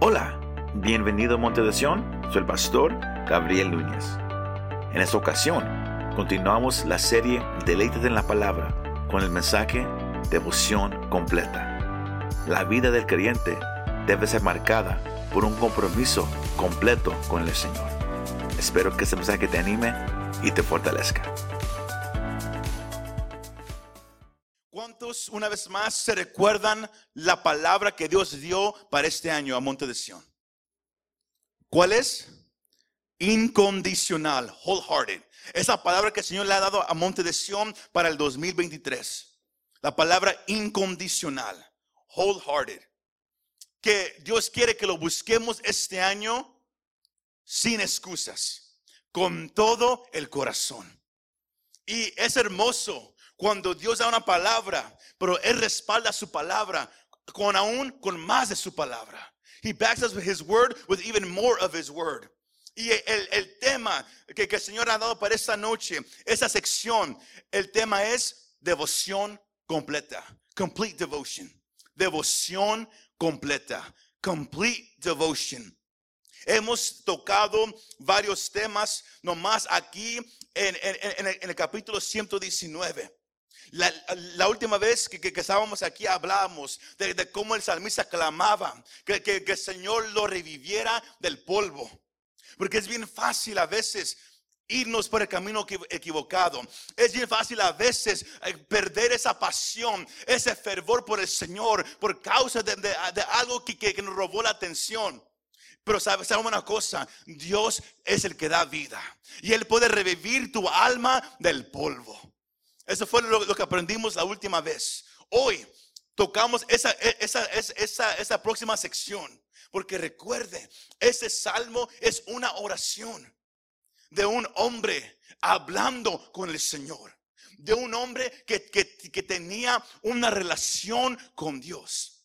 Hola, bienvenido a Monte de Sion, soy el pastor Gabriel Núñez. En esta ocasión, continuamos la serie Deleites en la Palabra con el mensaje Devoción Completa. La vida del creyente debe ser marcada por un compromiso completo con el Señor. Espero que este mensaje te anime y te fortalezca. ¿Cuántos una vez más se recuerdan la palabra que Dios dio para este año a Monte de Sion? ¿Cuál es? Incondicional, wholehearted. Esa palabra que el Señor le ha dado a Monte de Sion para el 2023. La palabra incondicional, wholehearted. Que Dios quiere que lo busquemos este año sin excusas, con todo el corazón. Y es hermoso cuando Dios da una palabra, pero Él respalda su palabra con aún con más de su palabra. He backs us with His word with even more of His word. Y el, el tema que, que el Señor ha dado para esta noche, esa sección, el tema es devoción completa, complete devotion. Devoción completa, complete devotion. Hemos tocado varios temas nomás aquí en, en, en, el, capítulo 119. La, última vez que, estábamos aquí hablábamos de, cómo el salmista clamaba que, el Señor lo reviviera del polvo. Porque es bien fácil a veces irnos por el camino equivocado. Es bien fácil a veces eh, perder esa pasión, ese fervor por el Señor por causa de, algo que, que, nos robó la atención. Pero sabemos una cosa, Dios es el que da vida y Él puede revivir tu alma del polvo. Eso fue lo, que aprendimos la última vez. Hoy tocamos esa, e, esa, esa, esa próxima sección. Porque recuerde, ese salmo es una oración de un hombre hablando con el Señor. De un hombre que, que, que tenía una relación con Dios.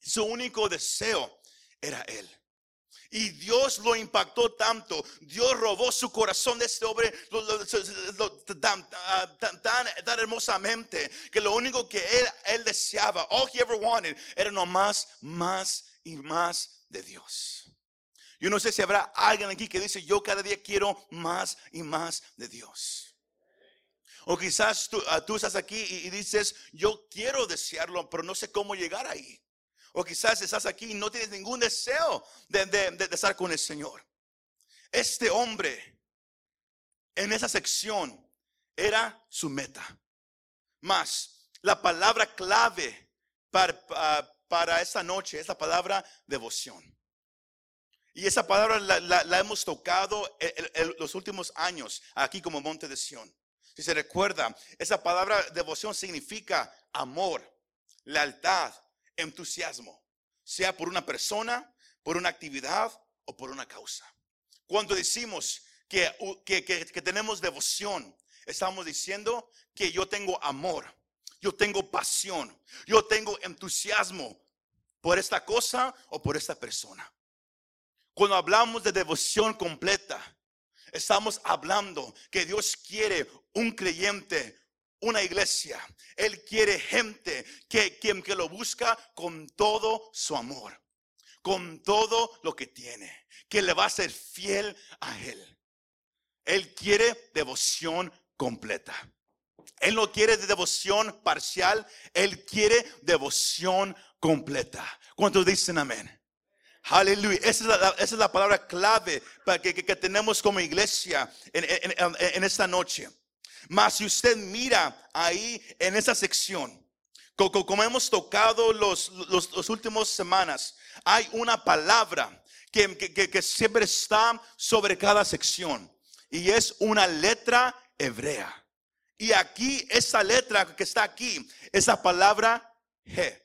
Su único deseo era Él. Y Dios lo impactó tanto. Dios robó su corazón de este hombre tan, tan, hermosamente que lo único que él, deseaba, all he ever wanted, era nomás más y más de Dios. Yo no sé si habrá alguien aquí que dice, yo cada día quiero más y más de Dios. O quizás tú, ah, estás aquí y dices, yo quiero desearlo, pero no sé cómo llegar ahí. O quizás estás aquí y no tienes ningún deseo de, de, estar con el Señor. Este hombre en esa sección era su meta. Más, la palabra clave para, para, esta noche es la palabra devoción. Y esa palabra la, hemos tocado en, los últimos años aquí como Monte de Sion. Si se recuerda, esa palabra devoción significa amor, lealtad, entusiasmo, sea por una persona, por una actividad o por una causa. Cuando decimos que, que, tenemos devoción, estamos diciendo que yo tengo amor, yo tengo pasión, yo tengo entusiasmo por esta cosa o por esta persona. Cuando hablamos de devoción completa, estamos hablando que Dios quiere un creyente una iglesia. Él quiere gente que, que, que lo busca con todo su amor, con todo lo que tiene, que le va a ser fiel a Él. Él quiere devoción completa. Él no quiere devoción parcial, Él quiere devoción completa. ¿Cuántos dicen amén? Aleluya. Esa es la, palabra clave para que, que, tenemos como iglesia en, en esta noche. Mas si usted mira ahí en esa sección, como hemos tocado los, los, últimos semanas, hay una palabra que, que, siempre está sobre cada sección y es una letra hebrea. Y aquí, esa letra que está aquí, esa palabra he,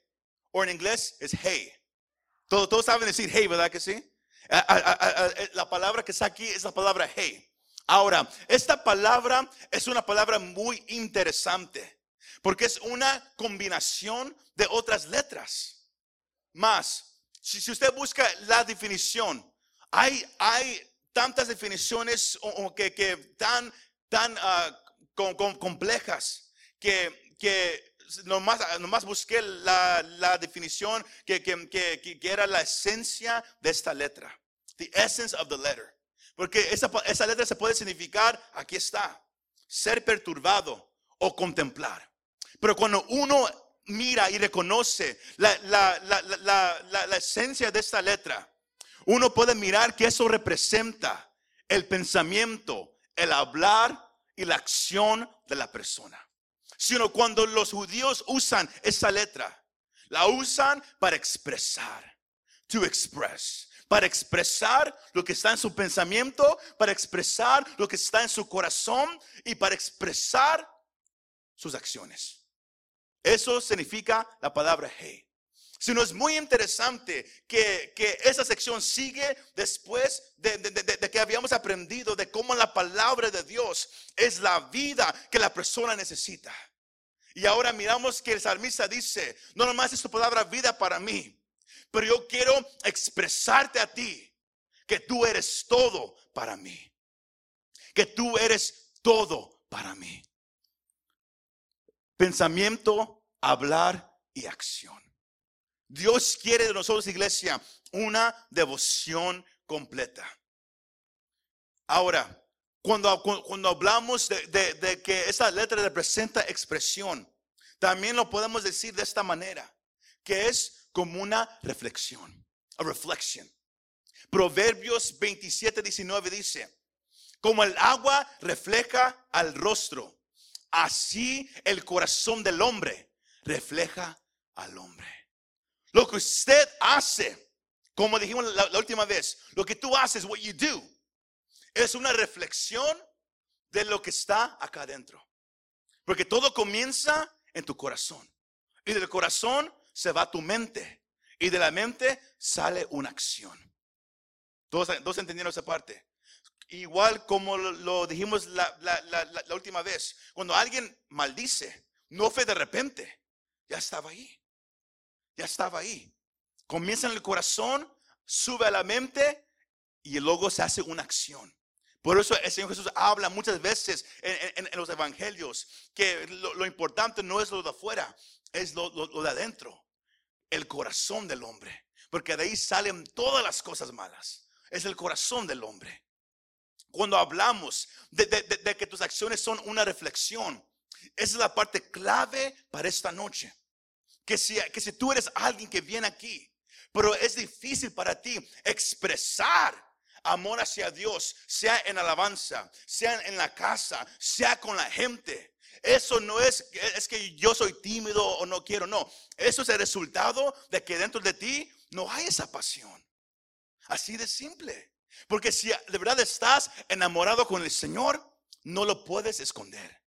o en inglés es hey. Todos, todos saben decir hey, ¿verdad que sí? La palabra que está aquí es la palabra hey. Ahora, esta palabra es una palabra muy interesante porque es una combinación de otras letras. Más, si, usted busca la definición, hay, hay tantas definiciones que, tan, tan ah, complejas que, que nomás, nomás busqué la, la definición que, que, que, que era la esencia de esta letra. The essence of the letter. Porque esa, esa letra se puede significar, aquí está, ser perturbado o contemplar. Pero cuando uno mira y reconoce la, la, esencia de esta letra, uno puede mirar que eso representa el pensamiento, el hablar y la acción de la persona. Sino cuando los judíos usan esa letra, la usan para expresar, to express, para expresar lo que está en su pensamiento, para expresar lo que está en su corazón y para expresar sus acciones. Eso significa la palabra hey. Sino es muy interesante que, esa sección sigue después de, de, que habíamos aprendido de cómo la palabra de Dios es la vida que la persona necesita. Y ahora miramos que el salmista dice, no nomás es tu palabra vida para mí, pero yo quiero expresarte a ti que tú eres todo para mí. Que tú eres todo para mí. Pensamiento, hablar y acción. Dios quiere de nosotros, iglesia, una devoción completa. Ahora, cuando, cuando hablamos de, de, que esa letra representa expresión, también lo podemos decir de esta manera, que es como una reflexión, a reflection. Proverbios 27, 19 dice, como el agua refleja al rostro, Así el corazón del hombre refleja al hombre. Lo que usted hace, como dijimos la, última vez, lo que tú haces, what you do, es una reflexión de lo que está acá adentro. Porque todo comienza en tu corazón. Y del corazón se va tu mente. Y de la mente sale una acción. ¿Todos, todos entendieron esa parte? Igual como lo dijimos la, última vez, cuando alguien maldice, no fue de repente, ya estaba ahí, ya estaba ahí. Comienza en el corazón, sube a la mente y luego se hace una acción. Por eso el Señor Jesús habla muchas veces en, los evangelios que lo, importante no es lo de afuera, es lo de adentro, el corazón del hombre. Porque de ahí salen todas las cosas malas. Es el corazón del hombre. Cuando hablamos de, que tus acciones son una reflexión, esa es la parte clave para esta noche. Que si, que si tú eres alguien que viene aquí, pero es difícil para ti expresar amor hacia Dios, sea en alabanza, sea en la casa, sea con la gente. Eso no es, es que yo soy tímido o no quiero, no. Eso es el resultado de que dentro de ti no hay esa pasión. Así de simple. Porque si de verdad estás enamorado con el Señor, no lo puedes esconder.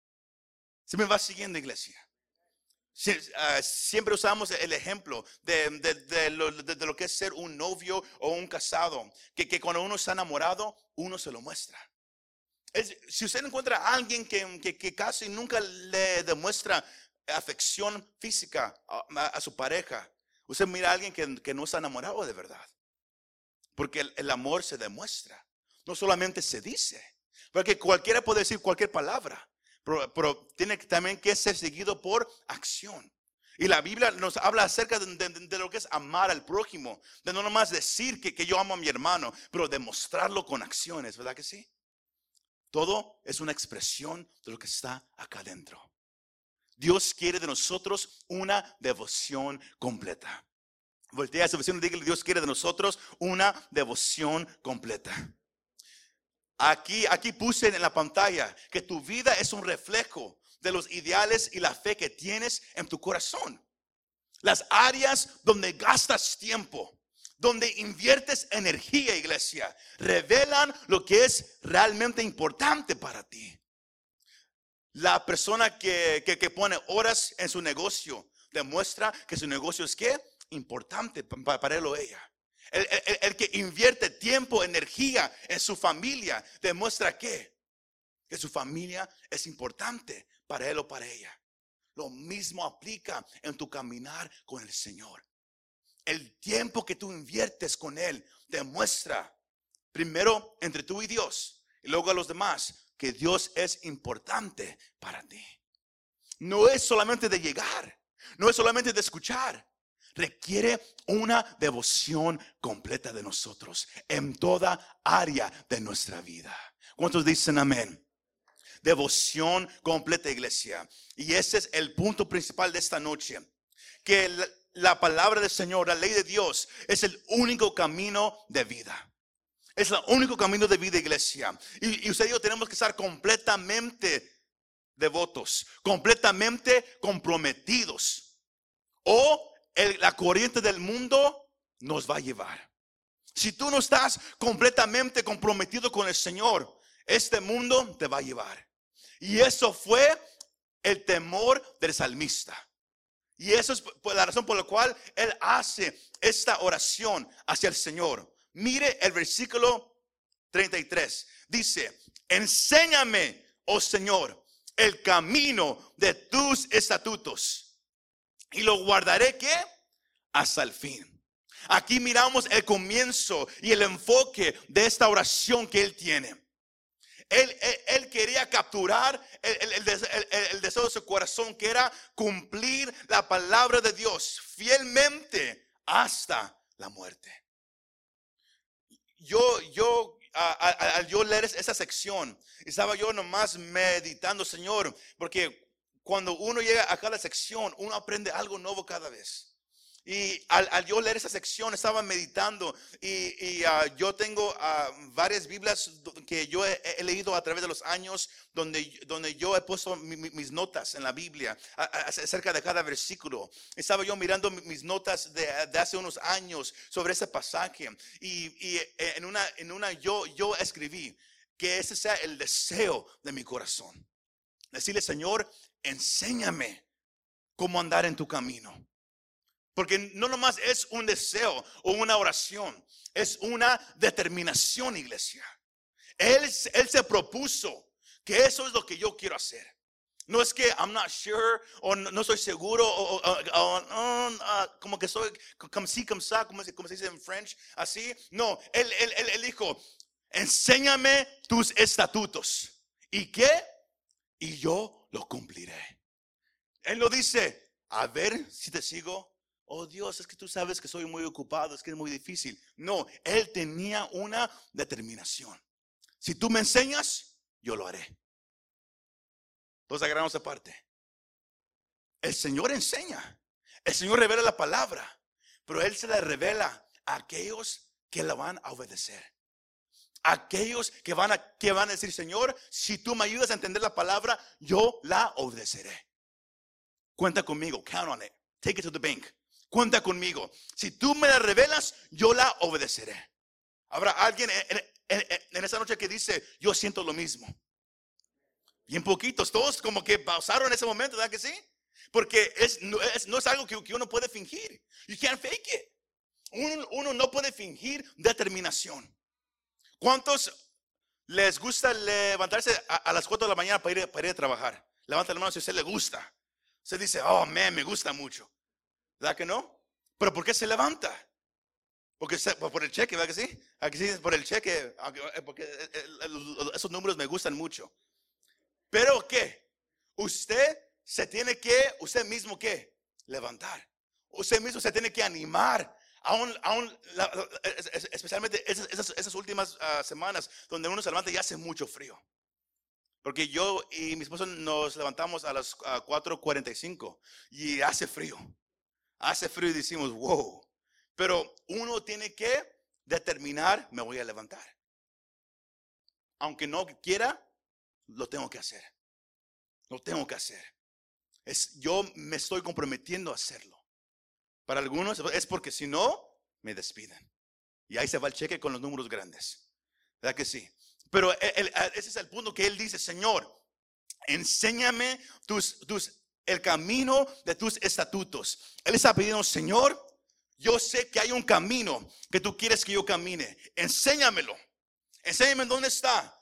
Se me va siguiendo, iglesia. Ah, siempre usamos el ejemplo de, lo, que es ser un novio o un casado, que, cuando uno está enamorado, uno se lo muestra. Si usted encuentra a alguien que, casi nunca le demuestra afección física a, su pareja, usted mira a alguien que no está enamorado de verdad. Porque el, amor se demuestra, no solamente se dice. Porque cualquiera puede decir cualquier palabra, pero, tiene también que ser seguido por acción. Y la Biblia nos habla acerca de, lo que es amar al prójimo, de no nomás decir que, que yo amo a mi hermano, pero demostrarlo con acciones, ¿verdad que sí? Todo es una expresión de lo que está acá adentro. Dios quiere de nosotros una devoción completa. Voltea a su vecino y dígale, Dios quiere de nosotros una devoción completa. Aquí, aquí puse en la pantalla que tu vida es un reflejo de los ideales y la fe que tienes en tu corazón. Las áreas donde gastas tiempo, donde inviertes energía, iglesia, revelan lo que es realmente importante para ti. La persona que, que, pone horas en su negocio demuestra que su negocio es que importante para él o ella. El, que invierte tiempo, energía en su familia, demuestra que su familia es importante para él o para ella. Lo mismo aplica en tu caminar con el Señor. El tiempo que tú inviertes con Él demuestra, primero entre tú y Dios, y luego a los demás, que Dios es importante para ti. no es solamente de llegar, no es solamente de escuchar. Requiere una devoción completa de nosotros en toda área de nuestra vida. ¿Cuántos dicen amén? Devoción completa, iglesia. Y ese es el punto principal de esta noche. Que la, la palabra del Señor, la ley de Dios, es el único camino de vida. Es el único camino de vida, iglesia. Y, y usted y yo tenemos que estar completamente devotos, completamente comprometidos. O la corriente del mundo nos va a llevar. Si tú no estás completamente comprometido con el Señor, este mundo te va a llevar. Y eso fue el temor del salmista. Y eso es la razón por la cual él hace esta oración hacia el Señor. Mire el versículo 33. Dice, enséñame, oh Señor, el camino de tus estatutos. Y lo guardaré que hasta el fin. Aquí miramos el comienzo y el enfoque de esta oración que él tiene. Él, quería capturar el, el- el des- el- el- el deseo de su corazón, que era cumplir la palabra de Dios fielmente hasta la muerte. Yo, yo, al yo leer es- esa sección, estaba yo nomás meditando, Señor, porque cuando uno llega a cada sección, uno aprende algo nuevo cada vez. Y al, al yo leer esa sección estaba meditando y, y, ah, yo tengo ah, varias Biblias que yo he, he leído a través de los años donde, donde yo he puesto mi- mi- mis notas en la Biblia a- a- acerca de cada versículo. Estaba yo mirando mi- mis notas de, de hace unos años sobre ese pasaje y, y, eh, en, una, en una yo, yo escribí que ese sea el deseo de mi corazón. Decirle, Señor, enséñame cómo andar en tu camino. Porque no nomás es un deseo o una oración, es una determinación, iglesia. Él, él se propuso que eso es lo que yo quiero hacer. No es que I'm not sure o no, estoy seguro o, o- o- o, ah, como que soy como sí, como se, como se dice en French, así. No, él, él, él, él dijo, enséñame tus estatutos. ¿Y qué? Y yo lo cumpliré. Él lo dice, a ver si te sigo. Oh Dios, es que tú sabes que soy muy ocupado, es que es muy difícil. No, él tenía una determinación. Si tú me enseñas, yo lo haré. Entonces agarramos esa parte. El Señor enseña. El Señor revela la palabra. Pero Él se la revela a aquellos que la van a obedecer. Aquellos que van a, que van a decir, Señor, si tú me ayudas a entender la palabra, yo la obedeceré. Cuenta conmigo, count on it. Take it to the bank. Cuenta conmigo. Si tú me la revelas, yo la obedeceré. Habrá alguien en, en- esa noche que dice, yo siento lo mismo. Bien poquitos, todos como que pausaron en ese momento, ¿verdad que sí? Porque es, no, es, algo que, uno puede fingir. You can't fake it. Uno, no puede fingir determinación. ¿Cuántos les gusta levantarse a, las 4 de la mañana para ir, para ir a trabajar? Levanta la mano si a usted le gusta. Se dice, oh, man, me gusta mucho. ¿Verdad que no? Pero ¿por qué se levanta? Porque se- por el cheque, ¿verdad que sí? Aquí sí, por el cheque, eh, porque eh, eh, esos números me gustan mucho. Pero ¿qué? Usted se tiene que, usted mismo ¿qué? Levantar. Usted mismo se tiene que animar. Aún, aún especialmente esas, últimas ah, semanas donde uno se levanta y hace mucho frío. Porque yo y mi esposo nos levantamos a las ah, 4.45 y hace frío. Hace frío y decimos, wow. Pero uno tiene que determinar, me voy a levantar. Aunque no quiera, lo tengo que hacer. Lo tengo que hacer. Es, yo me estoy comprometiendo a hacerlo. Para algunos es porque si no, me despiden. Y ahí se va el cheque con los números grandes. ¿Verdad que sí? Pero el- ese es el punto que él dice, Señor, enséñame tus, tus, el camino de tus estatutos. Él está pidiendo, Señor, yo sé que hay un camino que tú quieres que yo camine. Enséñamelo. Enséñame dónde está.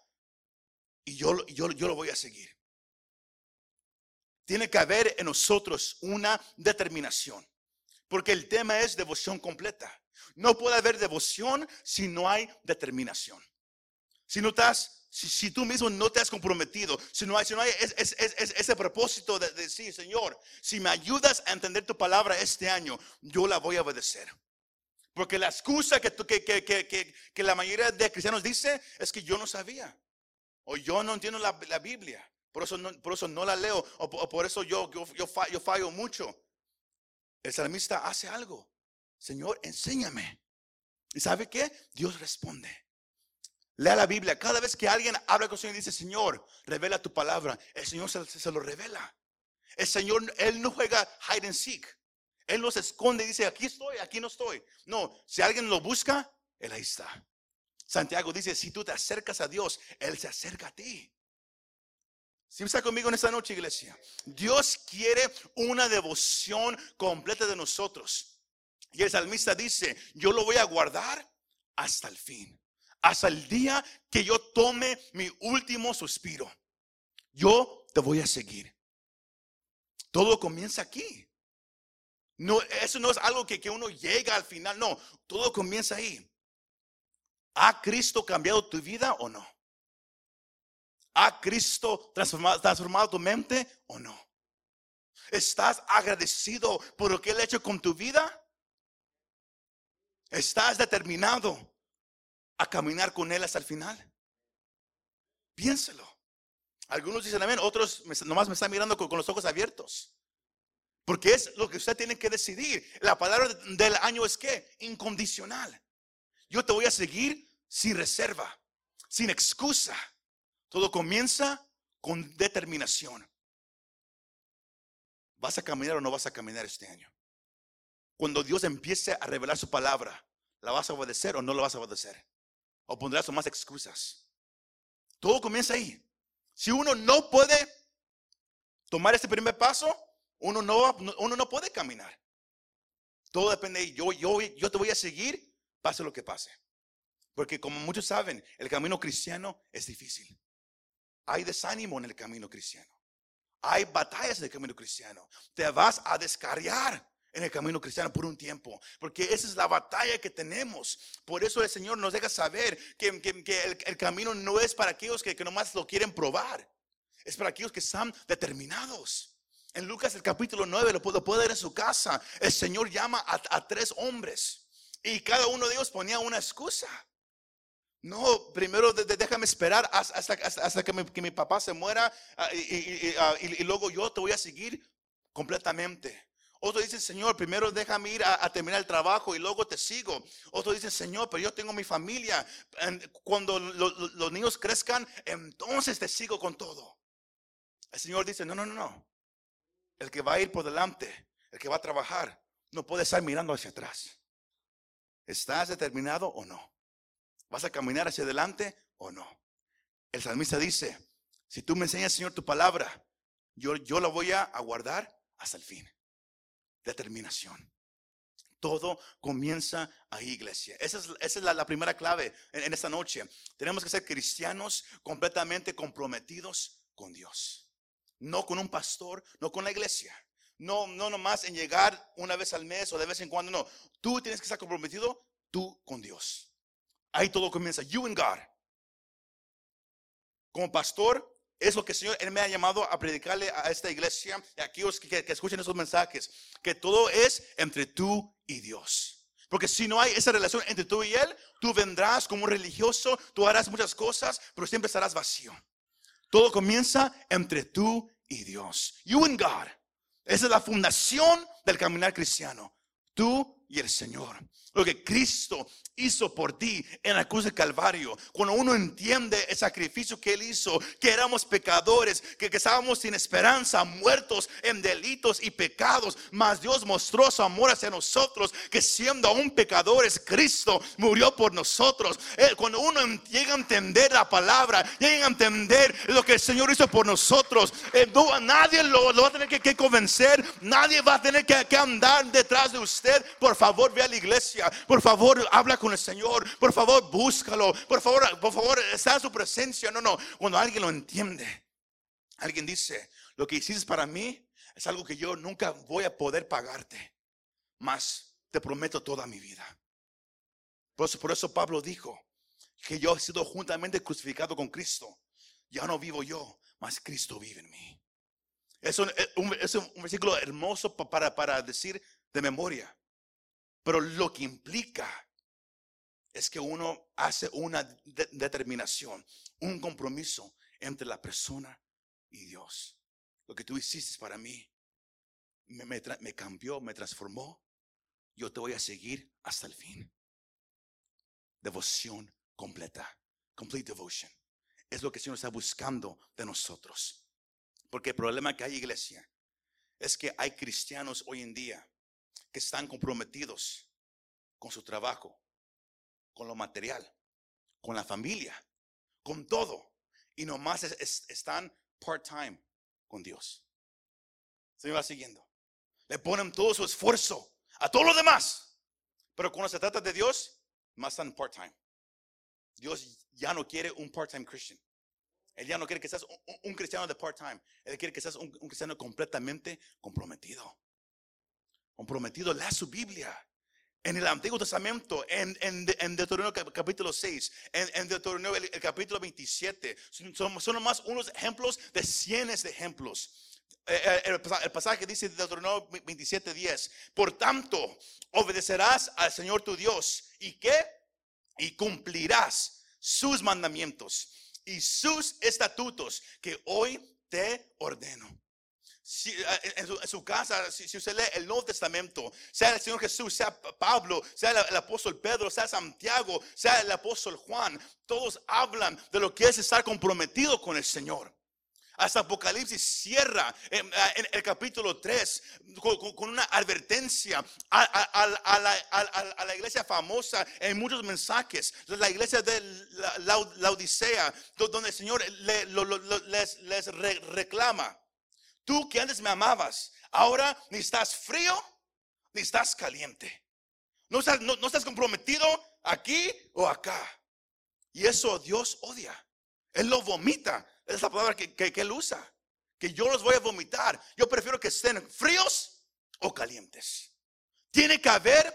Y yo, yo, yo lo voy a seguir. Tiene que haber en nosotros una determinación. Porque el tema es devoción completa. No puede haber devoción si no hay determinación. Si no estás si, tú mismo no te has comprometido, si no hay, si no hay es- es- es- es- ese propósito de decir, Señor, si me ayudas a entender tu palabra este año, yo la voy a obedecer. Porque la excusa que, que, que, la mayoría de cristianos dice es que yo no sabía. O yo no entiendo la, Biblia. Por eso, no, la leo. O, por- eso yo, yo, yo, fa- yo fallo mucho. El salmista hace algo. Señor, enséñame. ¿Y sabe qué? Dios responde. Lea la Biblia. Cada vez que alguien habla con el Señor y dice, Señor, revela tu palabra, el Señor se, lo revela. El Señor, Él no juega hide and seek. Él no se esconde y dice, aquí estoy, aquí no estoy. No, si alguien lo busca, Él ahí está. Santiago dice, si tú te acercas a Dios, Él se acerca a ti. Si está conmigo en esta noche, iglesia? Dios quiere una devoción completa de nosotros. Y el salmista dice, yo lo voy a guardar hasta el fin, hasta el día que yo tome mi último suspiro. Yo te voy a seguir. Todo comienza aquí. No, eso no es algo que, uno llega al final, no, todo comienza ahí. ¿Ha Cristo cambiado tu vida o no? ¿Ha Cristo transformado, transformado tu mente o no? ¿Estás agradecido por lo que Él ha hecho con tu vida? ¿Estás determinado a caminar con Él hasta el final? Piénselo. Algunos dicen amén, otros nomás me están mirando con, con los ojos abiertos. Porque es lo que usted tiene que decidir. La palabra del año es que incondicional. Yo te voy a seguir sin reserva, sin excusa. Todo comienza con determinación. ¿Vas a caminar o no vas a caminar este año? Cuando Dios empiece a revelar su palabra, ¿la vas a obedecer o no la vas a obedecer? ¿O pondrás más excusas? Todo comienza ahí. Si uno no puede tomar este primer paso, uno no, uno no puede caminar. Todo depende de yo, yo, yo te voy a seguir, pase lo que pase. Porque como muchos saben, el camino cristiano es difícil. Hay desánimo en el camino cristiano. Hay batallas en el camino cristiano. Te vas a descarriar en el camino cristiano por un tiempo. Porque esa es la batalla que tenemos. Por eso el Señor nos deja saber que, el, camino no es para aquellos que, que nomás lo quieren probar. Es para aquellos que están determinados. En Lucas el capítulo 9, lo puedo puede ver en su casa. El Señor llama a, tres hombres. Y cada uno de ellos ponía una excusa. No, primero déjame esperar hasta, hasta- hasta- que, mi, papá se muera ah, ah, y luego yo te voy a seguir completamente. Otro dice, Señor, primero déjame ir a, terminar el trabajo y luego te sigo. Otro dice, Señor, pero yo tengo mi familia. Cuando lo- lo- los niños crezcan, entonces te sigo con todo. El Señor dice, no, no, no, no. El que va a ir por delante, el que va a trabajar, no puede estar mirando hacia atrás. ¿Estás determinado o no? ¿Vas a caminar hacia adelante o no? El salmista dice, si tú me enseñas, Señor, tu palabra, yo, yo la voy a guardar hasta el fin. Determinación. Todo comienza ahí, iglesia. Esa es, la primera clave en, en esta noche. Tenemos que ser cristianos completamente comprometidos con Dios. No con un pastor, no con la iglesia. No, no nomás en llegar una vez al mes o de vez en cuando, no. Tú tienes que estar comprometido tú con Dios. Ahí todo comienza. You and God. Como pastor, es lo que el Señor Él me ha llamado a predicarle a esta iglesia y a aquellos que, escuchen esos mensajes. Que todo es entre tú y Dios. Porque si no hay esa relación entre tú y Él, tú vendrás como un religioso, tú harás muchas cosas, pero siempre estarás vacío. Todo comienza entre tú y Dios. You and God. Esa es la fundación del caminar cristiano. Tú y el Señor. Lo que Cristo hizo por ti en la cruz del Calvario. Cuando uno entiende el sacrificio que Él hizo, que éramos pecadores, que, que estábamos sin esperanza, muertos en delitos y pecados, mas Dios mostró su amor hacia nosotros, que siendo aún pecadores, Cristo murió por nosotros. Eh, Cuando uno llega a entender la palabra, llega a entender lo que el Señor hizo por nosotros, eh, nadie lo, va a tener que, que convencer, nadie va a tener que, que andar detrás de usted. Por favor, ve a la iglesia, por favor, habla con el Señor, por favor, búscalo, por favor, por favor, está en su presencia. No, no, cuando alguien lo entiende, alguien dice, lo que hiciste para mí es algo que yo nunca voy a poder pagarte, mas te prometo toda mi vida. Por eso, Pablo dijo que yo he sido juntamente crucificado con Cristo. Ya no vivo yo, mas Cristo vive en mí. Es un, es un, versículo hermoso para decir de memoria. Pero lo que implica es que uno hace una determinación, un compromiso entre la persona y Dios. Lo que tú hiciste para mí me, me cambió, me transformó. Yo te voy a seguir hasta el fin. Devoción completa. Complete devotion. Es lo que el Señor está buscando de nosotros. Porque el problema que hay, iglesia, es que hay cristianos hoy en día están comprometidos con su trabajo, con lo material, con la familia, con todo. Y nomás están part-time con Dios. Se me va siguiendo. Le ponen todo su esfuerzo a todo lo demás. Pero cuando se trata de Dios, más están part-time. Dios ya no quiere un part-time Christian. Él ya no quiere que seas un, cristiano de part-time. Él quiere que seas un, cristiano completamente comprometido. Comprometido, lea su Biblia. En el Antiguo Testamento, en, en, Deuteronomio capítulo 6, en, Deuteronomio el, capítulo 27, son, son más unos ejemplos de cientos de ejemplos. Eh, eh, el, el, pasaje dice de Deuteronomio 27, 10, por tanto, obedecerás al Señor tu Dios y qué? Y cumplirás sus mandamientos y sus estatutos que hoy te ordeno. Si, eh, en, su, casa, si, usted lee el Nuevo Testamento, sea el Señor Jesús, sea Pablo, sea el, apóstol Pedro, sea Santiago, sea el apóstol Juan, todos hablan de lo que es estar comprometido con el Señor. Hasta Apocalipsis cierra en, el capítulo 3 con, una advertencia a, la, iglesia famosa en muchos mensajes. La iglesia de la, Odisea, donde el Señor les, reclama. Tú que antes me amabas, ahora ni estás frío ni estás caliente. No estás, no estás comprometido aquí o acá. Y eso Dios odia. Él lo vomita es la palabra que, él usa. Que yo los voy a vomitar. Yo prefiero que estén fríos o calientes. Tiene que haber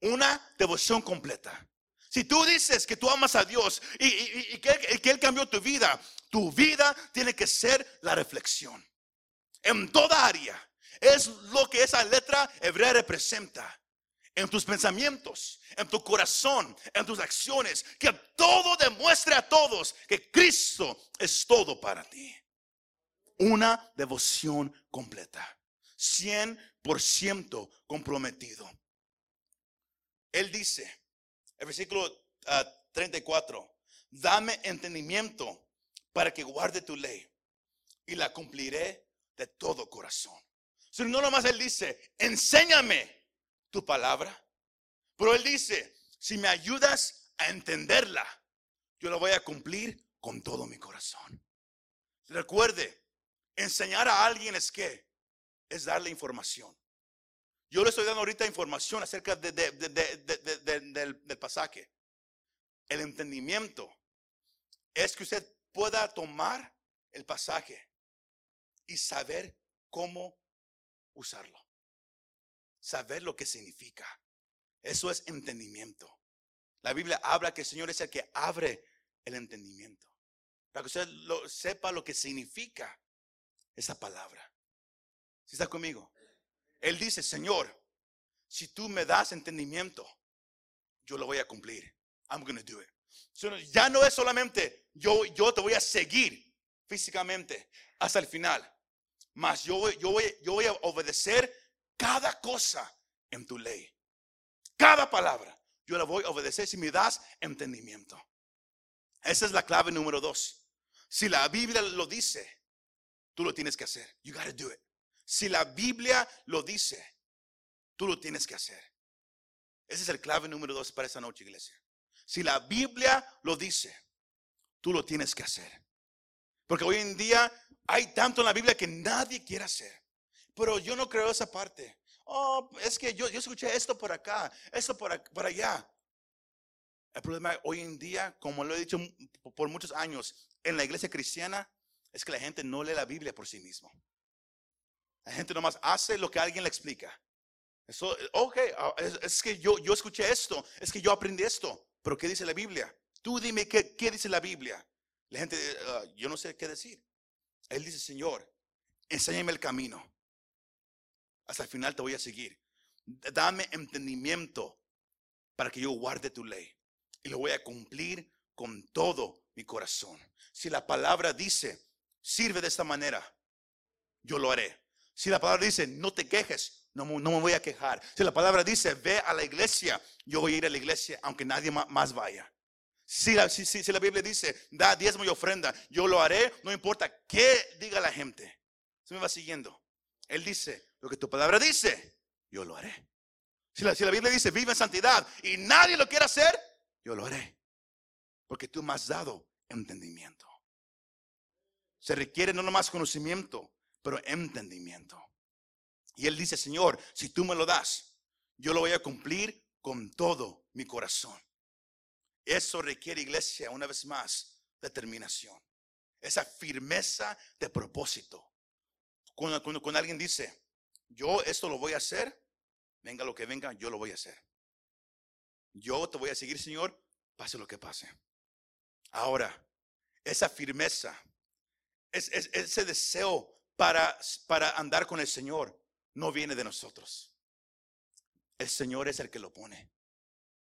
una devoción completa. Si tú dices que tú amas a Dios y, que, que, Él cambió tu vida, tu vida tiene que ser la reflexión. En toda área. Es lo que esa letra hebrea representa en tus pensamientos, en tu corazón, en tus acciones, que todo demuestre a todos que Cristo es todo para ti. Una devoción completa, 100% comprometido. Él dice, el versículo 34, ah, dame entendimiento para que guarde tu ley y la cumpliré de todo corazón. Si no nomás él dice, enséñame tu palabra. Pero Él dice, si me ayudas a entenderla, yo la voy a cumplir con todo mi corazón. Recuerde, enseñar a alguien es que es darle información. Yo le estoy dando ahorita información acerca de, del, del pasaje. El entendimiento es que usted pueda tomar el pasaje y saber cómo usarlo saber lo que significa. Eso es entendimiento. La Biblia habla que el Señor es el que abre el entendimiento. Para que usted lo, sepa lo que significa esa palabra. Si está conmigo? Él dice, Señor, si tú me das entendimiento, yo lo voy a cumplir. I'm going to do it. ya no es solamente yo, yo te voy a seguir físicamente hasta el final. Mas yo, yo, voy, yo voy a obedecer cada cosa en tu ley. Cada palabra. Yo la voy a obedecer si me das entendimiento. Esa es la clave número dos. Si la Biblia lo dice, tú lo tienes que hacer. You gotta do it. Si la Biblia lo dice, tú lo tienes que hacer. Ese es el clave número dos para esta noche, iglesia. Si la Biblia lo dice, tú lo tienes que hacer. Porque hoy en día hay tanto en la Biblia que nadie quiere hacer. Pero yo no creo esa parte. Oh, es que yo, yo escuché esto por acá, esto por, por allá. El problema hoy en día, como lo he dicho por muchos años, en la iglesia cristiana, es que la gente no lee la Biblia por sí mismo. La gente nomás hace lo que alguien le explica. Eso, ok, ah, es, que yo, yo escuché esto, es que yo aprendí esto. Pero ¿qué dice la Biblia? Tú dime qué, qué dice la Biblia. La gente, "Ah, yo no sé qué decir. Él dice, Señor, enséñame el camino. Hasta el final te voy a seguir. Dame entendimiento para que yo guarde tu ley. Y lo voy a cumplir con todo mi corazón. Si la palabra dice, sirve de esta manera, yo lo haré. Si la palabra dice, no te quejes, no, me- voy a quejar. Si la palabra dice, ve a la iglesia, yo voy a ir a la iglesia, aunque nadie más vaya. Si la, Biblia dice, da diezmo y ofrenda, yo lo haré, no importa qué diga la gente. Se me va siguiendo. Él dice, lo que tu palabra dice, yo lo haré. Si la, si la Biblia dice, vive en santidad y nadie lo quiere hacer, yo lo haré. Porque tú me has dado entendimiento. Se requiere no nomás conocimiento, pero entendimiento. Y él dice, Señor, si tú me lo das, yo lo voy a cumplir con todo mi corazón. Eso requiere, iglesia, una vez más, determinación. Esa firmeza de propósito. Cuando, cuando- alguien dice, yo esto lo voy a hacer, venga lo que venga, yo lo voy a hacer. Yo te voy a seguir, Señor, pase lo que pase. Ahora, esa firmeza, es, es- ese deseo para, para andar con el Señor, no viene de nosotros. El Señor es el que lo pone.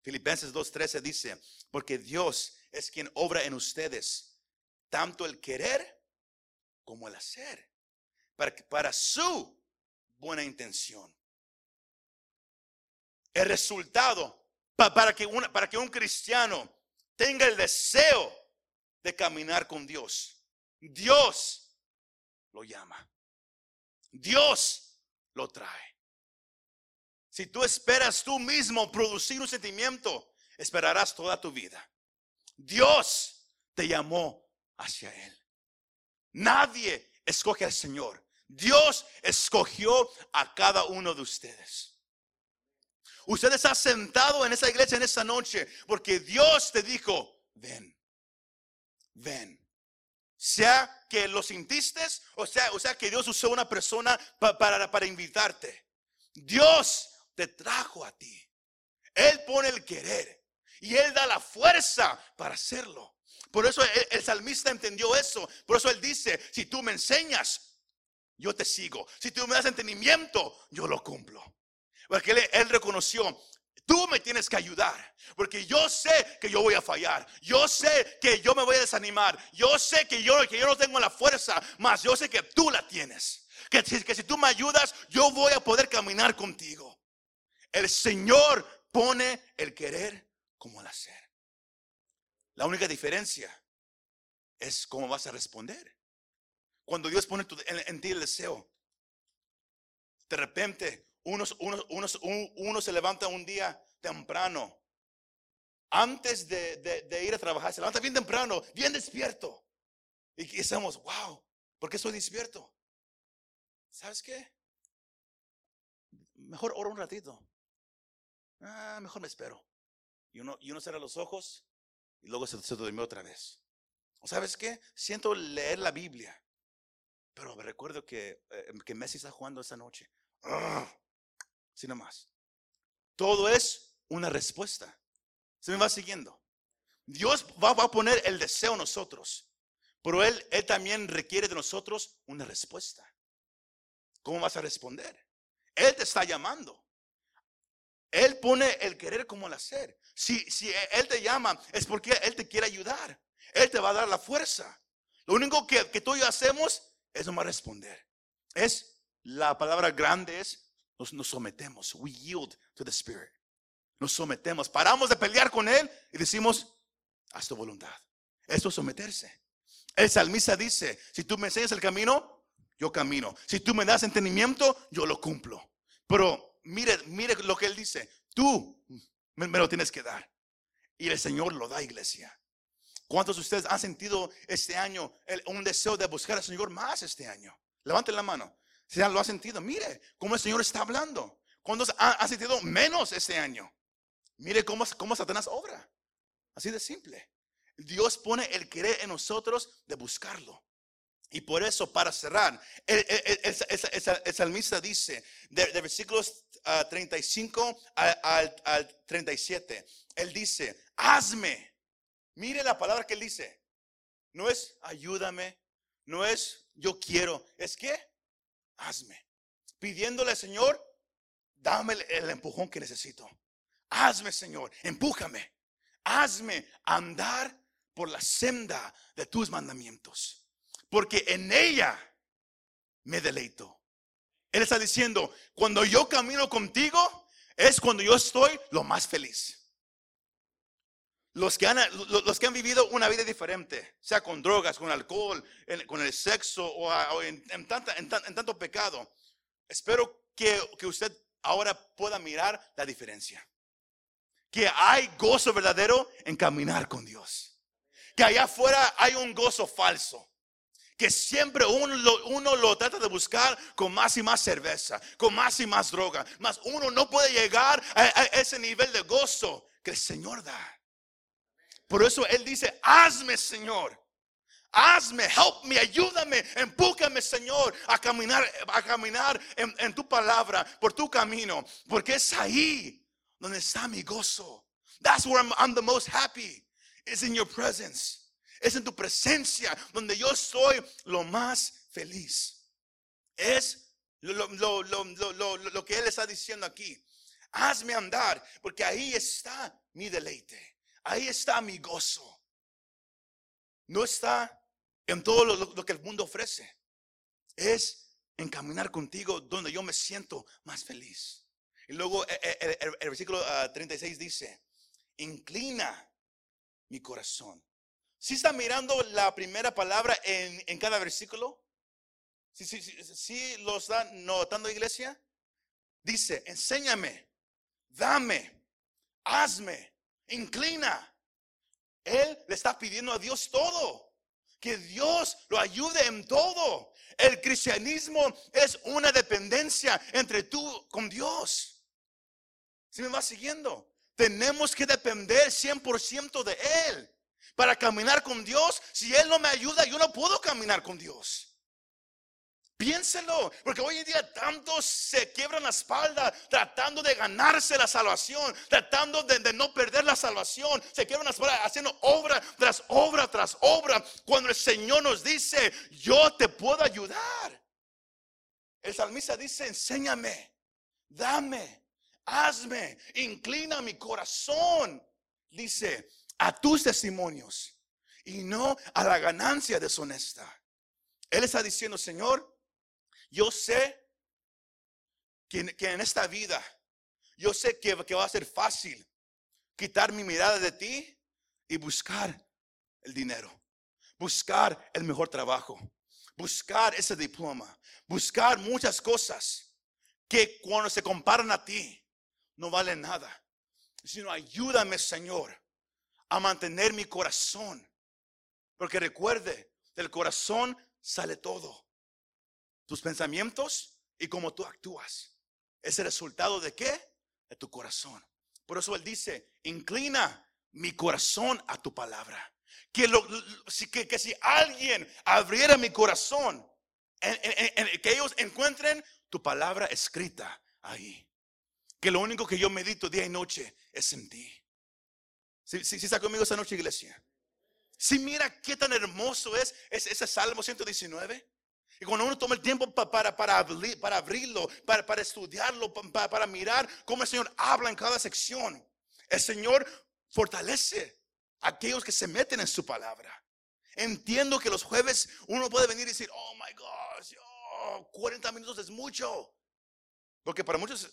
Filipenses 2.13 dice, porque Dios es quien obra en ustedes, tanto el querer como el hacer, para, para su buena intención. El resultado pa- para, que una- para que un cristiano tenga el deseo de caminar con Dios, Dios lo llama. Dios lo trae. Si tú esperas tú mismo producir un sentimiento, esperarás toda tu vida. Dios te llamó hacia Él. Nadie escoge al Señor. Dios escogió a cada uno de ustedes. Usted está sentado en esa iglesia en esta noche porque Dios te dijo, ven, ven. Sea que lo sintiste, o sea, o sea que Dios usó una persona pa- para, para invitarte. Dios te trajo a ti. Él pone el querer y Él da la fuerza para hacerlo. Por eso el, salmista entendió eso. Por eso Él dice, si tú me enseñas, yo te sigo. Si tú me das entendimiento, yo lo cumplo. Porque él, reconoció, tú me tienes que ayudar. Porque yo sé que yo voy a fallar. Yo sé que yo me voy a desanimar. Yo sé que yo, no tengo la fuerza, más yo sé que tú la tienes. Que, que si tú me ayudas, yo voy a poder caminar contigo. El Señor pone el querer como el hacer. La única diferencia es cómo vas a responder. Cuando Dios pone en, ti el deseo, de repente unos, unos, unos, un- uno se levanta un día temprano, antes de, ir a trabajar, se levanta bien temprano, bien despierto. Y y decimos, wow, ¿por qué estoy despierto? ¿Sabes qué? Mejor oro un ratito. Ah, mejor me espero. Y uno, y uno los ojos y luego se, se durmió otra vez. ¿O sabes qué? Siento leer la Biblia. Pero me recuerdo que, eh, que Messi está jugando esta noche. Así nomás. Todo es una respuesta. Se me va siguiendo. Dios va, va a poner el deseo en nosotros. Pero él, él también requiere de nosotros una respuesta. ¿Cómo vas a responder? Él te está llamando. Él pone el querer como el hacer. Si, si Él te llama es porque Él te quiere ayudar. Él te va a dar la fuerza. Lo único que, que tú y yo hacemos es nomás responder. Es la palabra grande es nos, nos sometemos. We yield to the Spirit. Nos sometemos. Paramos de pelear con Él y decimos, haz tu voluntad. Esto es someterse. El salmista dice, si tú me enseñas el camino, yo camino. Si tú me das entendimiento, yo lo cumplo. Pero mire, mire lo que él dice. Tú me, lo tienes que dar. Y el Señor lo da, iglesia. ¿Cuántos de ustedes han sentido este año el- un deseo de buscar al Señor más este año? Levanten la mano. Si ya lo ha sentido, mire cómo el Señor está hablando. ¿Cuántos han, sentido menos este año? Mire cómo, cómo Satanás obra. Así de simple. Dios pone el querer en nosotros de buscarlo. Y por eso, para cerrar, el- el salmista dice, de, de versículos ah, 35 al, al- al 37, él dice, hazme Mire la palabra que él dice. No es ayúdame, no es yo quiero, es que hazme. Pidiéndole al Señor, dame el, el empujón que necesito. Hazme, Señor, empújame. Hazme andar por la senda de tus mandamientos. Porque en ella me deleito. Él está diciendo, cuando yo camino contigo, es cuando yo estoy lo más feliz. Los que, han, vivido una vida diferente, sea con drogas, con alcohol, con el sexo o, en, en, tanto pecado, espero que, que usted ahora pueda mirar la diferencia. Que hay gozo verdadero en caminar con Dios. Que allá afuera hay un gozo falso que siempre uno lo, trata de buscar con más y más cerveza, con más y más droga. Mas uno no puede llegar a, ese nivel de gozo que el Señor da. Por eso Él dice, hazme Señor. Hazme, help me, ayúdame, empújame, Señor, a caminar, a caminar en, en tu palabra, por tu camino, porque es ahí donde está mi gozo. That's where I'm, I'm the most happy. Is in your presence. Es en tu presencia donde yo soy lo más feliz. Es lo, lo, lo, lo, que Él está diciendo aquí. Hazme andar, porque ahí está mi deleite. Ahí está mi gozo. No está en todo lo, que el mundo ofrece. Es en caminar contigo donde yo me siento más feliz. Y luego eh, eh, el, versículo 36 ah, dice, inclina mi corazón. Si está mirando la primera palabra en, cada versículo? Si ¿Sí, sí, sí, lo está notando iglesia? Dice, enséñame, dame, hazme, inclina. Él le está pidiendo a Dios todo. Que Dios lo ayude en todo. El cristianismo es una dependencia entre tú con Dios. Si me va siguiendo? Tenemos que depender 100% de Él. Para caminar con Dios, si Él no me ayuda, yo no puedo caminar con Dios. Piénselo, porque hoy en día tantos se quiebran la espalda tratando de ganarse la salvación, tratando de, no perder la salvación. Se quiebran la espalda haciendo obra tras obra tras obra. Cuando el Señor nos dice, yo te puedo ayudar. El salmista dice, enséñame, dame, hazme, inclina mi corazón. Dice, a tus testimonios y no a la ganancia deshonesta. Él está diciendo, Señor, yo sé que, en esta vida, yo sé que, que va a ser fácil quitar mi mirada de ti y buscar el dinero, buscar el mejor trabajo, buscar ese diploma, buscar muchas cosas que cuando se comparan a ti no valen nada. Sino ayúdame, Señor, a mantener mi corazón. Porque recuerde, del corazón sale todo tus pensamientos y cómo tú actúas. Es el resultado de qué? De tu corazón. Por eso Él dice, inclina mi corazón a tu palabra. Que, lo, que, que si alguien abriera mi corazón, que ellos encuentren tu palabra escrita ahí. Que lo único que yo medito día y noche es en ti. Si, si, está conmigo esta noche, iglesia. Si mira qué tan hermoso es, es ese Salmo 119. Y cuando uno toma el tiempo para, para, abrirlo, para, para estudiarlo, para, mirar cómo el Señor habla en cada sección, el Señor fortalece a aquellos que se meten en su palabra. Entiendo que los jueves uno puede venir y decir, oh my gosh, 40 minutos es mucho. Porque para muchos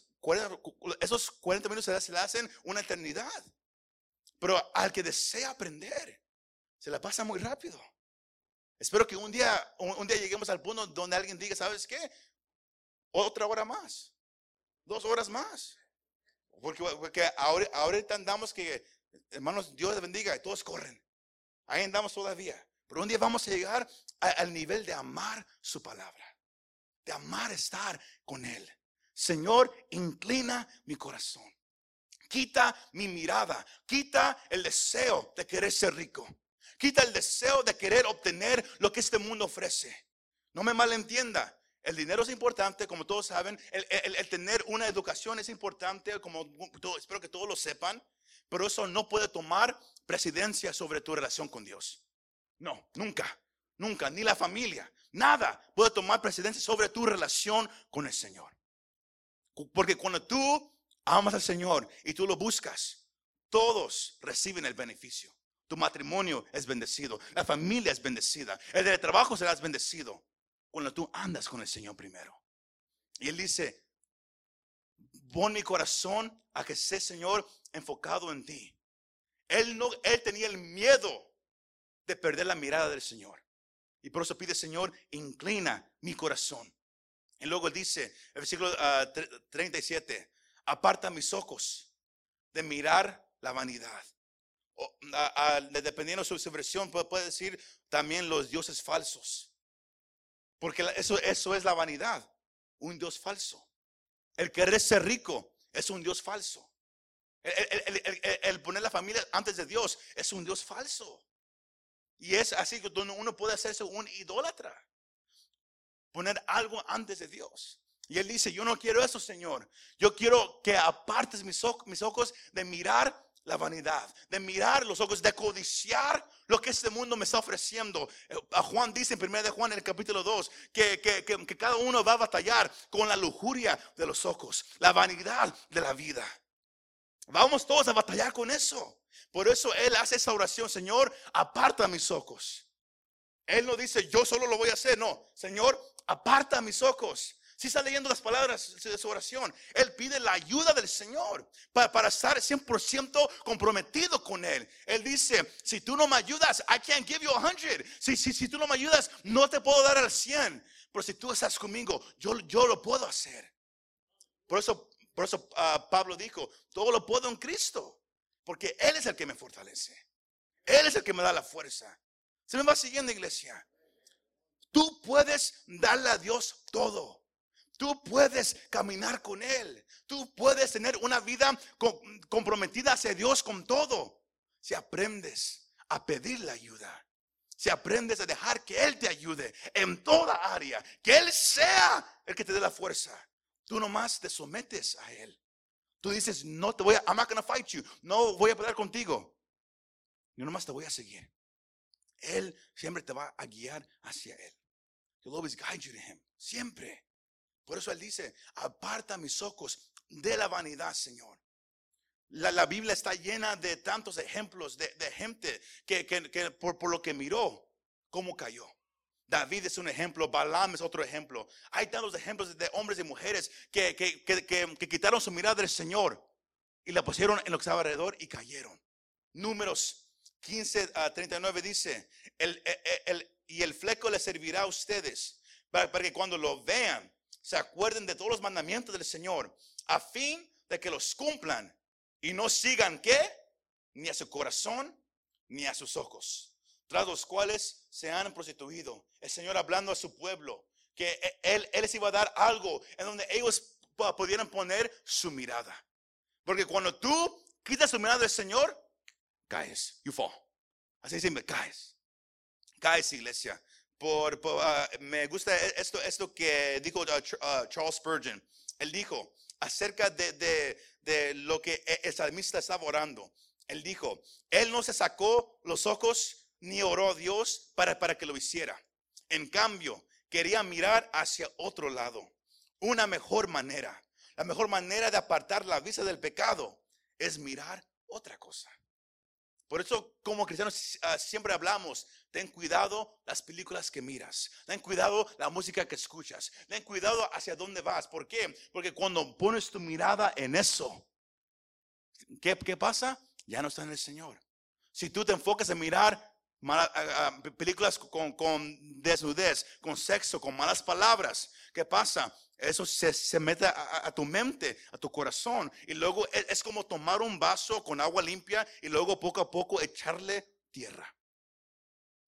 esos 40 minutos se le hacen una eternidad. Pero al que desea aprender, se la pasa muy rápido. Espero que un día, un, día lleguemos al punto donde alguien diga, ¿sabes qué? Otra hora más, dos horas más. Porque, ahora, ahorita andamos que, hermanos, Dios les bendiga y todos corren. Ahí andamos todavía. Pero un día vamos a llegar al nivel de amar su palabra, de amar estar con Él. Señor, inclina mi corazón. Quita mi mirada, quita el deseo de querer ser rico. Quita el deseo de querer obtener lo que este mundo ofrece. No me malentienda. El dinero es importante, como todos saben. El, tener una educación es importante, como espero que todos lo sepan. Pero eso no puede tomar presidencia sobre tu relación con Dios. No, nunca, nunca, ni la familia, nada puede tomar presidencia sobre tu relación con el Señor. Porque cuando tú amas al Señor y tú lo buscas, todos reciben el beneficio. Tu matrimonio es bendecido, la familia es bendecida, el de trabajo serás bendecido cuando tú andas con el Señor primero. Y Él dice, pon mi corazón a que sea Señor enfocado en ti. Él, no, él tenía el miedo de perder la mirada del Señor. Y por eso pide, Señor, inclina mi corazón. Y luego dice, el versículo 37, ah, aparta mis ojos de mirar la vanidad. dependiendo de su, versión, puede, decir también los dioses falsos. Porque eso, eso es la vanidad, un Dios falso. El querer ser rico es un Dios falso. El, poner la familia antes de Dios es un Dios falso. Y es así que uno puede hacerse un idólatra. Poner algo antes de Dios. Y él dice, yo no quiero eso, Señor. Yo quiero que apartes mis, mis ojos de mirar la vanidad, de mirar los ojos, de codiciar lo que este mundo me está ofreciendo. Eh, a Juan dice en 1 de Juan en el capítulo 2 que, que, que, cada uno va a batallar con la lujuria de los ojos, la vanidad de la vida. Vamos todos a batallar con eso. Por eso Él hace esa oración, Señor, aparta mis ojos. Él no dice, yo solo lo voy a hacer, no, Señor, aparta mis ojos. Si está leyendo las palabras de su oración, Él pide la ayuda del Señor para, para estar 100% comprometido con Él. Él dice, si tú no me ayudas, I can't give you a hundred. Si, si, si tú no me ayudas, no te puedo dar al 100. Pero si tú estás conmigo, yo, yo lo puedo hacer. Por eso, por eso ah, Pablo dijo, todo lo puedo en Cristo. Porque Él es el que me fortalece. Él es el que me da la fuerza. Se me va siguiendo, iglesia. Tú puedes darle a Dios todo. Tú puedes caminar con Él. Tú puedes tener una vida comprometida hacia Dios con todo. Si aprendes a pedirle ayuda. Si aprendes a dejar que Él te ayude en toda área. Que Él sea el que te dé la fuerza. Tú nomás te sometes a Él. Tú dices, no te voy a, I'm not to fight you. No voy a pelear contigo. Yo nomás te voy a seguir. Él siempre te va a guiar hacia Él. He'll always guide you to Him. Siempre. Por eso Él dice, aparta mis ojos de la vanidad, Señor. La, Biblia está llena de tantos ejemplos de, gente que, por, por, lo que miró, cómo cayó. David es un ejemplo, Balaam es otro ejemplo. Hay tantos ejemplos de hombres y mujeres que, quitaron su mirada del Señor y la pusieron en lo que estaba alrededor y cayeron. Números 15 a 39 dice, el, y el fleco le servirá a ustedes para que cuando lo vean se acuerden de todos los mandamientos del Señor, a fin de que los cumplan y no sigan qué, ni a su corazón, ni a sus ojos, tras los cuales se han prostituido. El Señor hablando a su pueblo, que e, Él, él les iba a dar algo en donde ellos pudieran poner su mirada. Porque cuando tú quitas su mirada del Señor, caes, you fall. Así siempre, caes. Caes, iglesia. Por, ah, me gusta esto, esto que dijo uh, uh, Charles Spurgeon. Él dijo acerca de, de, lo que e, el salmista estaba orando. Él dijo, él no se sacó los ojos ni oró a Dios para, para que lo hiciera. En cambio, quería mirar hacia otro lado. Una mejor manera. La mejor manera de apartar la vista del pecado es mirar otra cosa. Por eso como cristianos ah, siempre hablamos, ten cuidado las películas que miras, ten cuidado la música que escuchas, ten cuidado hacia dónde vas. ¿Por qué? Porque cuando pones tu mirada en eso, ¿qué, qué pasa? Ya no está en el Señor. Si tú te enfocas en mirar películas con, con desnudez, con sexo, con malas palabras, ¿qué pasa? Eso se, mete a, tu mente, a tu corazón. Y luego es, es, como tomar un vaso con agua limpia y luego poco a poco echarle tierra.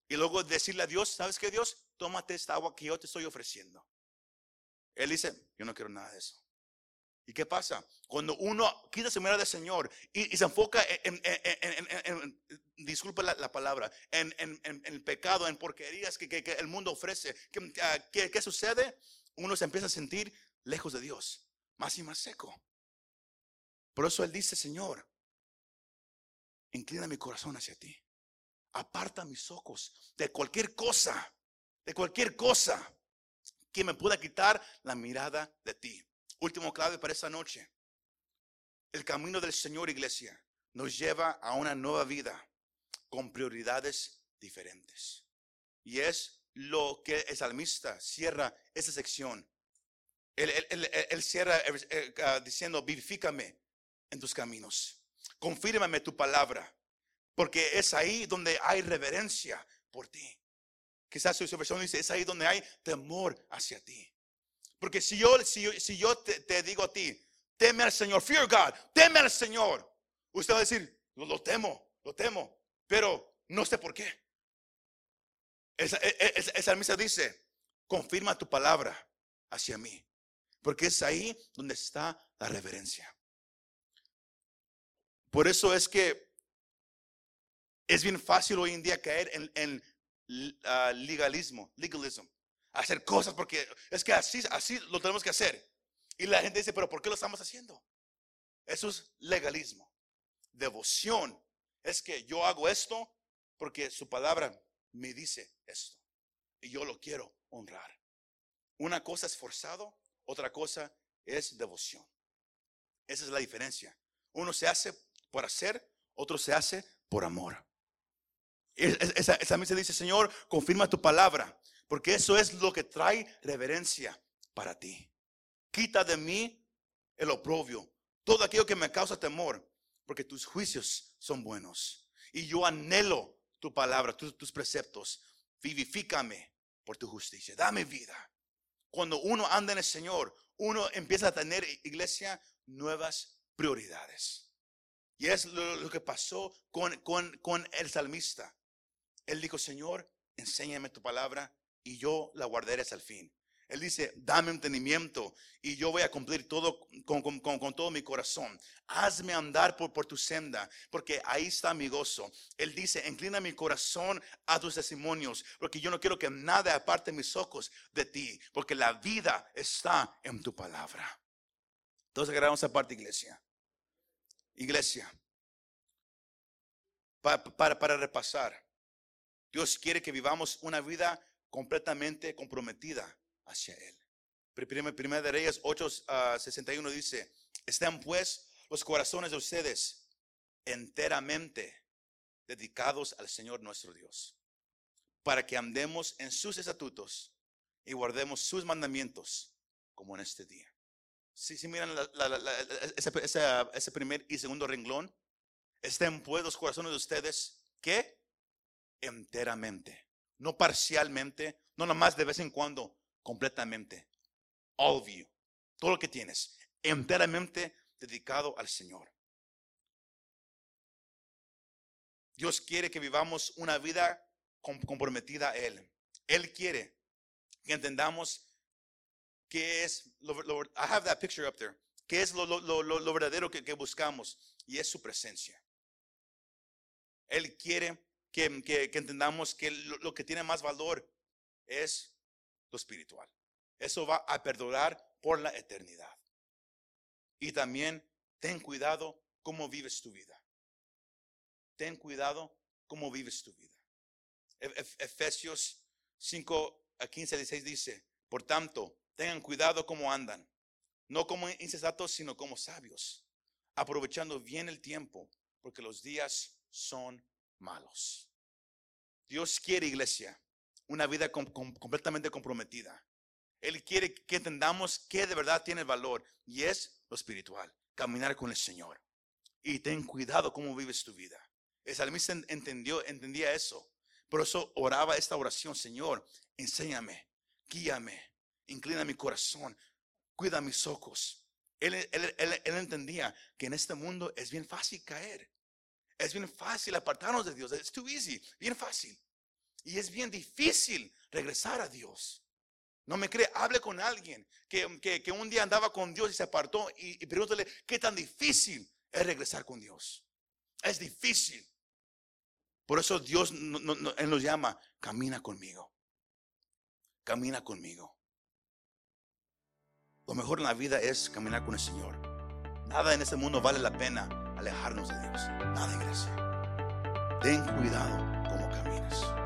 Y luego decirle a Dios, ¿sabes qué Dios? Tómate esta agua que yo te estoy ofreciendo. Él dice, yo no quiero nada de eso. ¿Y qué pasa? Cuando uno quita su mirada del Señor y, se enfoca en, en, disculpa la, palabra, en, el pecado, en porquerías que, el mundo ofrece, ah, ¿qué, ¿qué sucede? uno se empieza a sentir lejos de Dios, más y más seco. Por eso Él dice, Señor, inclina mi corazón hacia ti. Aparta mis ojos de cualquier cosa, de cualquier cosa que me pueda quitar la mirada de ti. Último clave para esta noche. El camino del Señor, iglesia, nos lleva a una nueva vida con prioridades diferentes. Y es lo que el salmista cierra esa sección. Él, cierra eh, eh, ah, diciendo, vivifícame en tus caminos. Confírmame tu palabra. Porque es ahí donde hay reverencia por ti. Quizás su versión dice, es ahí donde hay temor hacia ti. Porque si yo, si yo, te, digo a ti, teme al Señor, fear God, teme al Señor, usted va a decir, lo, temo, lo temo, pero no sé por qué. Esa, e, e, esa misa dice, confirma tu palabra hacia mí, porque es ahí donde está la reverencia. Por eso es que es bien fácil hoy en día caer en, en ah, legalismo, legalism, hacer cosas porque es que así, así lo tenemos que hacer. Y la gente dice, pero ¿por qué lo estamos haciendo? Eso es legalismo. Devoción es que yo hago esto porque su palabra me dice esto. Y yo lo quiero honrar. Una cosa es forzado, otra cosa es devoción. Esa es la diferencia. Uno se hace por hacer, otro se hace por amor. Esa, esa misa dice, Señor, confirma tu palabra, porque eso es lo que trae reverencia para ti. Quita de mí el oprobio, todo aquello que me causa temor, porque tus juicios son buenos. Y yo anhelo tu palabra, tus preceptos. Vivifícame por tu justicia. Dame vida. Cuando uno anda en el Señor, uno empieza a tener, iglesia, nuevas prioridades. Y es lo, que pasó con, con, con el salmista. Él dijo, Señor, enséñame tu palabra y yo la guardaré hasta el fin. Él dice, dame entendimiento y yo voy a cumplir todo con, todo mi corazón. Hazme andar por, tu senda, porque ahí está mi gozo. Él dice, inclina mi corazón a tus testimonios, porque yo no quiero que nada aparte mis ojos de ti, porque la vida está en tu palabra. Entonces agarramos esa parte, iglesia. Iglesia, para repasar. Dios quiere que vivamos una vida completamente comprometida hacia Él. Primera, de Reyes 8, 61 ah, dice, estén pues los corazones de ustedes enteramente dedicados al Señor nuestro Dios, para que andemos en sus estatutos y guardemos sus mandamientos como en este día. Si, si miran ese, ese, primer y segundo renglón, estén pues los corazones de ustedes que enteramente, no parcialmente, no nomás de vez en cuando, completamente. All of you, todo lo que tienes, enteramente dedicado al Señor. Dios quiere que vivamos una vida comprometida a Él. Él quiere que entendamos que es, lo, I have that picture up there, es lo, verdadero que, buscamos y es su presencia. Él quiere que, entendamos que lo, que tiene más valor es espiritual. Eso va a perdurar por la eternidad. Y también ten cuidado cómo vives tu vida. Ten cuidado cómo vives tu vida. Efesios 5 a 15, 16 dice, por tanto, tengan cuidado cómo andan, no como insensatos, sino como sabios, aprovechando bien el tiempo, porque los días son malos. Dios quiere, iglesia, una vida completamente comprometida. Él quiere que entendamos que de verdad tiene valor y es lo espiritual, caminar con el Señor. Y ten cuidado cómo vives tu vida. El salmista entendió, entendía eso. Por eso oraba esta oración, Señor, enséñame, guíame, inclina mi corazón, cuida mis ojos. él, entendía que en este mundo es bien fácil caer. Es bien fácil apartarnos de Dios. Es too easy, bien fácil. Y es bien difícil regresar a Dios. No me cree, hable con alguien que, un día andaba con Dios y se apartó y, pregúntale qué tan difícil es regresar con Dios. Es difícil. Por eso Dios Él nos llama, camina conmigo. Camina conmigo. Lo mejor en la vida es caminar con el Señor. Nada en este mundo vale la pena alejarnos de Dios. Nada, iglesia. ten cuidado como caminas.